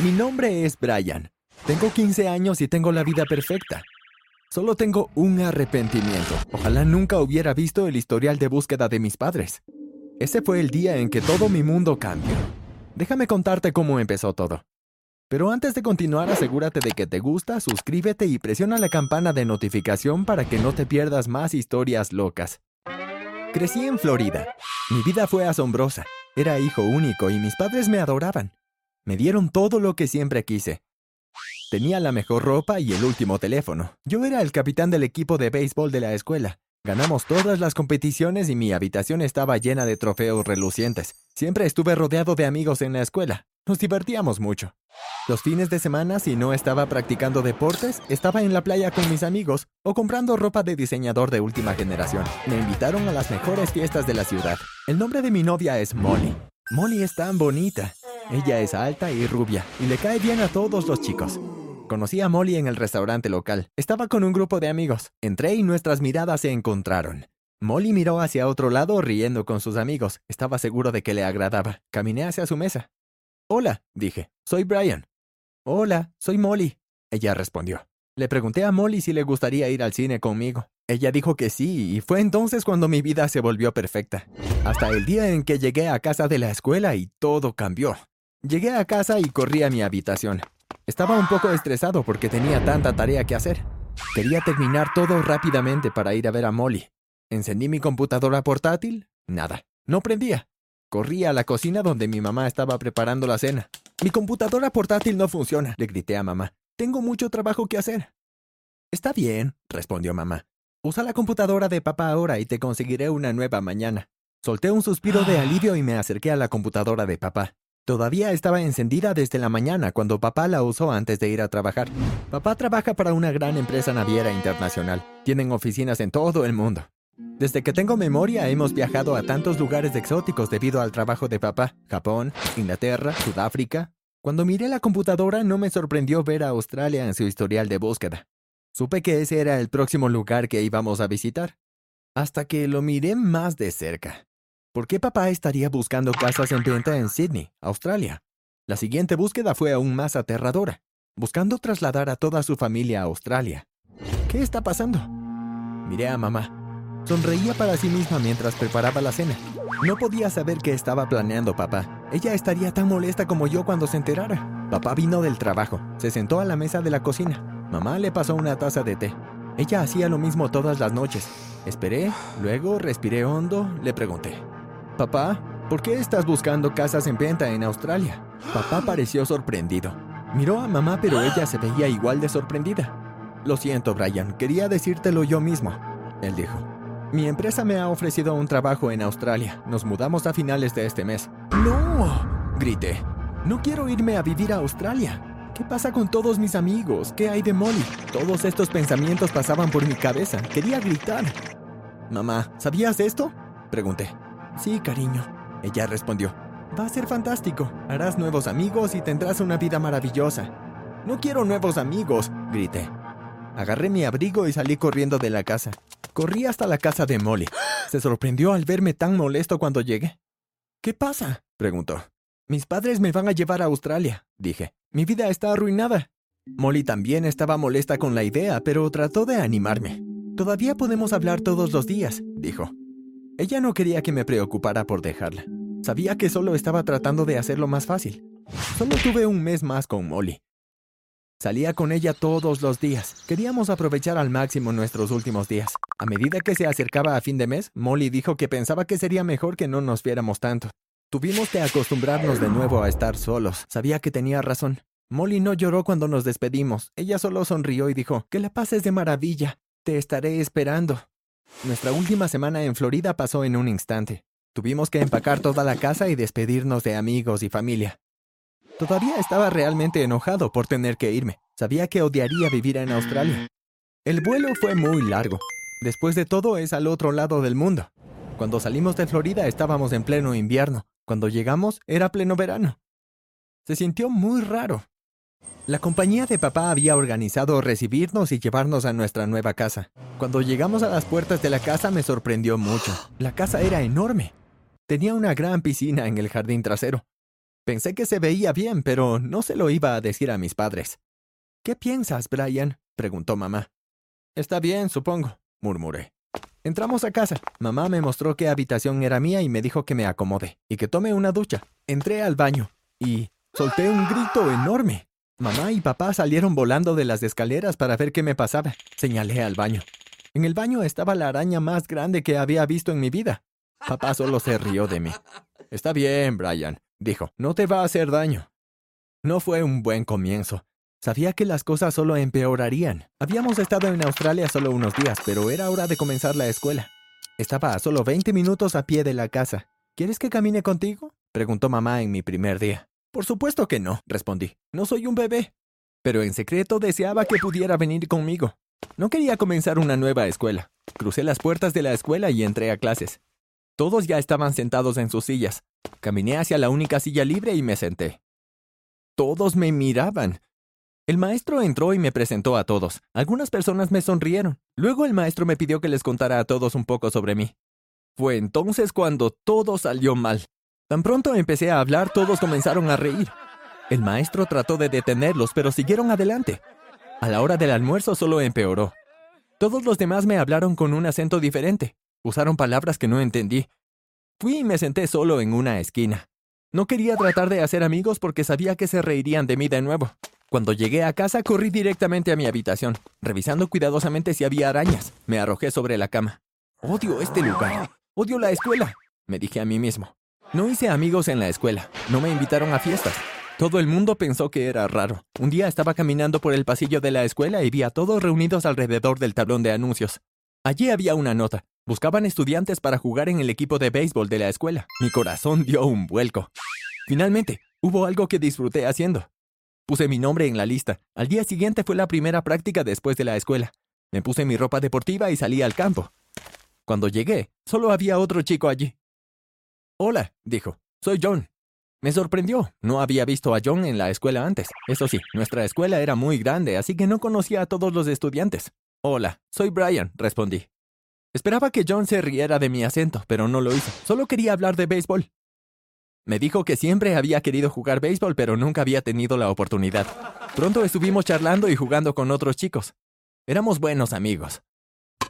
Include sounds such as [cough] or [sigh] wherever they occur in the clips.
Mi nombre es Brian. Tengo 15 años y tengo la vida perfecta. Solo tengo un arrepentimiento. Ojalá nunca hubiera visto el historial de búsqueda de mis padres. Ese fue el día en que todo mi mundo cambió. Déjame contarte cómo empezó todo. Pero antes de continuar, asegúrate de que te gusta, suscríbete y presiona la campana de notificación para que no te pierdas más historias locas. Crecí en Florida. Mi vida fue asombrosa. Era hijo único y mis padres me adoraban. Me dieron todo lo que siempre quise. Tenía la mejor ropa y el último teléfono. Yo era el capitán del equipo de béisbol de la escuela. Ganamos todas las competiciones y mi habitación estaba llena de trofeos relucientes. Siempre estuve rodeado de amigos en la escuela. Nos divertíamos mucho. Los fines de semana, si no estaba practicando deportes, estaba en la playa con mis amigos o comprando ropa de diseñador de última generación. Me invitaron a las mejores fiestas de la ciudad. El nombre de mi novia es Molly. Molly es tan bonita. Ella es alta y rubia y le cae bien a todos los chicos. Conocí a Molly en el restaurante local. Estaba con un grupo de amigos. Entré y nuestras miradas se encontraron. Molly miró hacia otro lado riendo con sus amigos. Estaba seguro de que le agradaba. Caminé hacia su mesa. Hola, dije. Soy Brian. Hola, soy Molly. Ella respondió. Le pregunté a Molly si le gustaría ir al cine conmigo. Ella dijo que sí, y fue entonces cuando mi vida se volvió perfecta. Hasta el día en que llegué a casa de la escuela y todo cambió. Llegué a casa y corrí a mi habitación. Estaba un poco estresado porque tenía tanta tarea que hacer. Quería terminar todo rápidamente para ir a ver a Molly. Encendí mi computadora portátil. Nada. No prendía. Corrí a la cocina donde mi mamá estaba preparando la cena. Mi computadora portátil no funciona, le grité a mamá. Tengo mucho trabajo que hacer. Está bien, respondió mamá. Usa la computadora de papá ahora y te conseguiré una nueva mañana. Solté un suspiro de [gasps] alivio y me acerqué a la computadora de papá. Todavía estaba encendida desde la mañana cuando papá la usó antes de ir a trabajar. Papá trabaja para una gran empresa naviera internacional. Tienen oficinas en todo el mundo. Desde que tengo memoria hemos viajado a tantos lugares exóticos debido al trabajo de papá. Japón, Inglaterra, Sudáfrica. Cuando miré la computadora no me sorprendió ver a Australia en su historial de búsqueda. Supe que ese era el próximo lugar que íbamos a visitar. Hasta que lo miré más de cerca. ¿Por qué papá estaría buscando casas en venta en Sydney, Australia? La siguiente búsqueda fue aún más aterradora, buscando trasladar a toda su familia a Australia. ¿Qué está pasando? Miré a mamá. Sonreía para sí misma mientras preparaba la cena. No podía saber qué estaba planeando papá. Ella estaría tan molesta como yo cuando se enterara. Papá vino del trabajo, se sentó a la mesa de la cocina. Mamá le pasó una taza de té. Ella hacía lo mismo todas las noches. Esperé, luego respiré hondo, le pregunté. Papá, ¿por qué estás buscando casas en venta en Australia? Papá pareció sorprendido. Miró a mamá, pero ella se veía igual de sorprendida. Lo siento, Brian, quería decírtelo yo mismo. Él dijo. Mi empresa me ha ofrecido un trabajo en Australia. Nos mudamos a finales de este mes. ¡No! grité. No quiero irme a vivir a Australia. ¿Qué pasa con todos mis amigos? ¿Qué hay de Molly? Todos estos pensamientos pasaban por mi cabeza. Quería gritar. Mamá, ¿sabías esto? Pregunté. Sí, cariño. Ella respondió. Va a ser fantástico. Harás nuevos amigos y tendrás una vida maravillosa. No quiero nuevos amigos, grité. Agarré mi abrigo y salí corriendo de la casa. Corrí hasta la casa de Molly. Se sorprendió al verme tan molesto cuando llegué. ¿Qué pasa? preguntó. Mis padres me van a llevar a Australia, dije. Mi vida está arruinada. Molly también estaba molesta con la idea, pero trató de animarme. Todavía podemos hablar todos los días, dijo. Ella no quería que me preocupara por dejarla. Sabía que solo estaba tratando de hacerlo más fácil. Solo tuve un mes más con Molly. Salía con ella todos los días. Queríamos aprovechar al máximo nuestros últimos días. A medida que se acercaba a fin de mes, Molly dijo que pensaba que sería mejor que no nos viéramos tanto. Tuvimos que acostumbrarnos de nuevo a estar solos. Sabía que tenía razón. Molly no lloró cuando nos despedimos. Ella solo sonrió y dijo, que la pases de maravilla. Te estaré esperando. Nuestra última semana en Florida pasó en un instante. Tuvimos que empacar toda la casa y despedirnos de amigos y familia. Todavía estaba realmente enojado por tener que irme. Sabía que odiaría vivir en Australia. El vuelo fue muy largo. Después de todo es al otro lado del mundo. Cuando salimos de Florida estábamos en pleno invierno. Cuando llegamos era pleno verano. Se sintió muy raro. La compañía de papá había organizado recibirnos y llevarnos a nuestra nueva casa. Cuando llegamos a las puertas de la casa me sorprendió mucho. La casa era enorme. Tenía una gran piscina en el jardín trasero. Pensé que se veía bien, pero no se lo iba a decir a mis padres. ¿Qué piensas, Brian? preguntó mamá. Está bien, supongo, murmuré. Entramos a casa. Mamá me mostró qué habitación era mía y me dijo que me acomode y que tome una ducha. Entré al baño y solté un grito enorme. Mamá y papá salieron volando de las escaleras para ver qué me pasaba. Señalé al baño. En el baño estaba la araña más grande que había visto en mi vida. Papá solo se rió de mí. Está bien, Brian, dijo. No te va a hacer daño. No fue un buen comienzo. Sabía que las cosas solo empeorarían. Habíamos estado en Australia solo unos días, pero era hora de comenzar la escuela. Estaba a solo 20 minutos a pie de la casa. ¿Quieres que camine contigo? preguntó mamá en mi primer día. Por supuesto que no, respondí. No soy un bebé. Pero en secreto deseaba que pudiera venir conmigo. No quería comenzar una nueva escuela. Crucé las puertas de la escuela y entré a clases. Todos ya estaban sentados en sus sillas. Caminé hacia la única silla libre y me senté. Todos me miraban. El maestro entró y me presentó a todos. Algunas personas me sonrieron. Luego el maestro me pidió que les contara a todos un poco sobre mí. Fue entonces cuando todo salió mal. Tan pronto empecé a hablar, todos comenzaron a reír. El maestro trató de detenerlos, pero siguieron adelante. A la hora del almuerzo solo empeoró. Todos los demás me hablaron con un acento diferente. Usaron palabras que no entendí. Fui y me senté solo en una esquina. No quería tratar de hacer amigos porque sabía que se reirían de mí de nuevo. Cuando llegué a casa, corrí directamente a mi habitación, revisando cuidadosamente si había arañas. Me arrojé sobre la cama. Odio este lugar. Odio la escuela, me dije a mí mismo. No hice amigos en la escuela. No me invitaron a fiestas. Todo el mundo pensó que era raro. Un día estaba caminando por el pasillo de la escuela y vi a todos reunidos alrededor del tablón de anuncios. Allí había una nota. Buscaban estudiantes para jugar en el equipo de béisbol de la escuela. Mi corazón dio un vuelco. Finalmente, hubo algo que disfruté haciendo. Puse mi nombre en la lista. Al día siguiente fue la primera práctica después de la escuela. Me puse mi ropa deportiva y salí al campo. Cuando llegué, solo había otro chico allí. Hola, dijo. Soy John. Me sorprendió. No había visto a John en la escuela antes. Eso sí, nuestra escuela era muy grande, así que no conocía a todos los estudiantes. Hola, soy Brian, respondí. Esperaba que John se riera de mi acento, pero no lo hizo. Solo quería hablar de béisbol. Me dijo que siempre había querido jugar béisbol, pero nunca había tenido la oportunidad. Pronto estuvimos charlando y jugando con otros chicos. Éramos buenos amigos.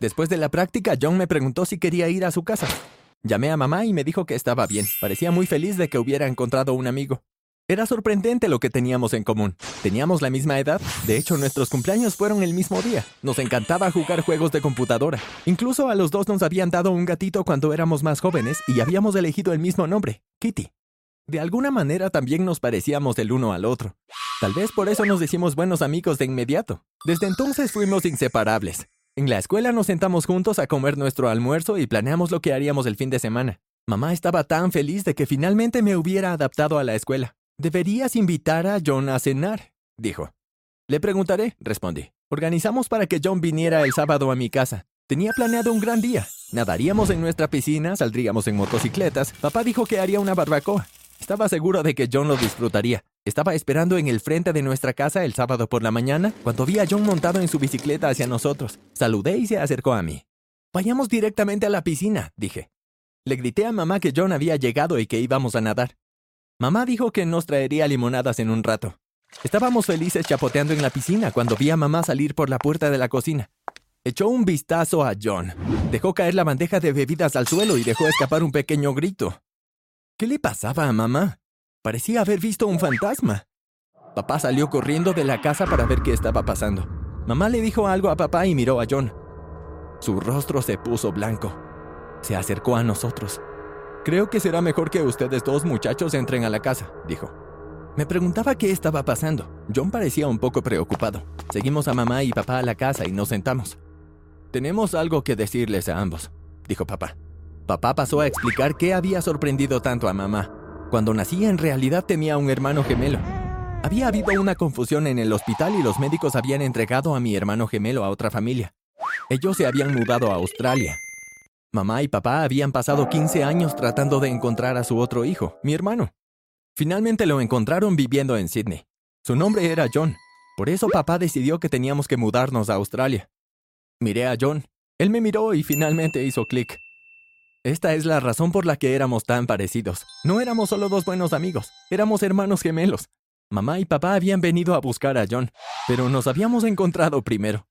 Después de la práctica, John me preguntó si quería ir a su casa. Llamé a mamá y me dijo que estaba bien. Parecía muy feliz de que hubiera encontrado un amigo. Era sorprendente lo que teníamos en común. Teníamos la misma edad. De hecho, nuestros cumpleaños fueron el mismo día. Nos encantaba jugar juegos de computadora. Incluso a los dos nos habían dado un gatito cuando éramos más jóvenes y habíamos elegido el mismo nombre, Kitty. De alguna manera también nos parecíamos el uno al otro. Tal vez por eso nos decimos buenos amigos de inmediato. Desde entonces fuimos inseparables. En la escuela nos sentamos juntos a comer nuestro almuerzo y planeamos lo que haríamos el fin de semana. Mamá estaba tan feliz de que finalmente me hubiera adaptado a la escuela. Deberías invitar a John a cenar, dijo. Le preguntaré, respondí. Organizamos para que John viniera el sábado a mi casa. Tenía planeado un gran día. Nadaríamos en nuestra piscina, saldríamos en motocicletas. Papá dijo que haría una barbacoa. Estaba seguro de que John lo disfrutaría. Estaba esperando en el frente de nuestra casa el sábado por la mañana cuando vi a John montado en su bicicleta hacia nosotros. Saludé y se acercó a mí. Vayamos directamente a la piscina, dije. Le grité a mamá que John había llegado y que íbamos a nadar. Mamá dijo que nos traería limonadas en un rato. Estábamos felices chapoteando en la piscina cuando vi a mamá salir por la puerta de la cocina. Echó un vistazo a John. Dejó caer la bandeja de bebidas al suelo y dejó escapar un pequeño grito. ¿Qué le pasaba a mamá? Parecía haber visto un fantasma. Papá salió corriendo de la casa para ver qué estaba pasando. Mamá le dijo algo a papá y miró a John. Su rostro se puso blanco. Se acercó a nosotros. Creo que será mejor que ustedes dos muchachos entren a la casa, dijo. Me preguntaba qué estaba pasando. John parecía un poco preocupado. Seguimos a mamá y papá a la casa y nos sentamos. Tenemos algo que decirles a ambos, dijo papá. Papá pasó a explicar qué había sorprendido tanto a mamá. Cuando nací en realidad tenía un hermano gemelo. Había habido una confusión en el hospital y los médicos habían entregado a mi hermano gemelo a otra familia. Ellos se habían mudado a Australia. Mamá y papá habían pasado 15 años tratando de encontrar a su otro hijo, mi hermano. Finalmente lo encontraron viviendo en Sydney. Su nombre era John. Por eso papá decidió que teníamos que mudarnos a Australia. Miré a John. Él me miró y finalmente hizo clic. Esta es la razón por la que éramos tan parecidos. No éramos solo dos buenos amigos, éramos hermanos gemelos. Mamá y papá habían venido a buscar a John, pero nos habíamos encontrado primero.